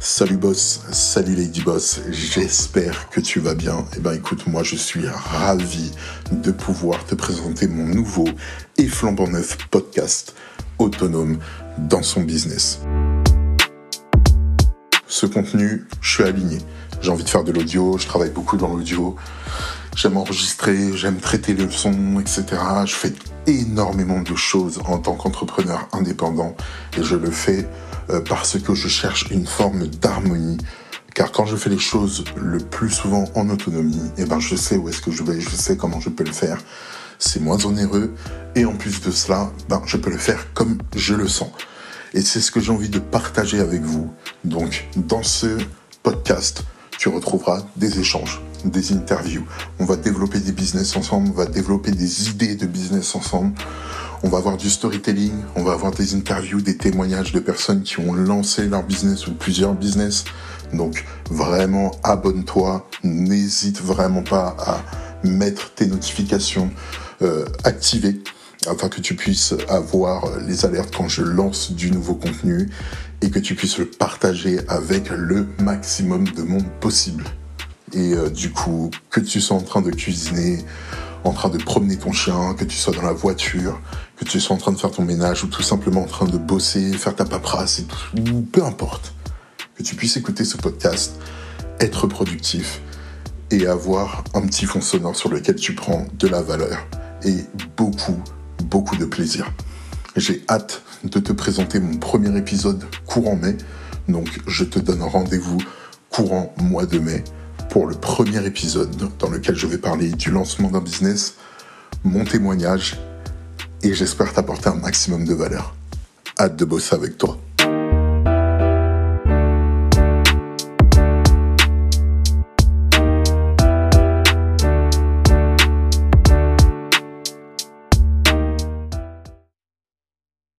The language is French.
Salut boss, salut lady boss, j'espère que tu vas bien. Eh ben écoute, moi je suis ravi de pouvoir te présenter mon nouveau et flambant neuf podcast autonome dans son business. Ce contenu, je suis aligné. J'ai envie de faire de l'audio, je travaille beaucoup dans l'audio. J'aime enregistrer, j'aime traiter le son, etc. Je fais énormément de choses en tant qu'entrepreneur indépendant et je le fais euh, parce que je cherche une forme d'harmonie. Car quand je fais les choses le plus souvent en autonomie, eh ben je sais où est-ce que je vais, je sais comment je peux le faire. C'est moins onéreux et en plus de cela, ben je peux le faire comme je le sens. Et c'est ce que j'ai envie de partager avec vous. Donc dans ce podcast, tu retrouveras des échanges, des interviews. On va développer des business ensemble, on va développer des idées de business ensemble. On va avoir du storytelling, on va avoir des interviews, des témoignages de personnes qui ont lancé leur business ou plusieurs business. Donc vraiment abonne-toi, n'hésite vraiment pas à mettre tes notifications euh, activées afin que tu puisses avoir les alertes quand je lance du nouveau contenu et que tu puisses le partager avec le maximum de monde possible. Et euh, du coup, que tu sois en train de cuisiner, en train de promener ton chien, que tu sois dans la voiture, que tu sois en train de faire ton ménage ou tout simplement en train de bosser, faire ta paperasse, et tout, peu importe, que tu puisses écouter ce podcast, être productif et avoir un petit fond sonore sur lequel tu prends de la valeur et beaucoup, beaucoup de plaisir. J'ai hâte de te présenter mon premier épisode courant mai, donc je te donne rendez-vous courant mois de mai pour le premier épisode dans lequel je vais parler du lancement d'un business, mon témoignage et j'espère t'apporter un maximum de valeur. Hâte de bosser avec toi.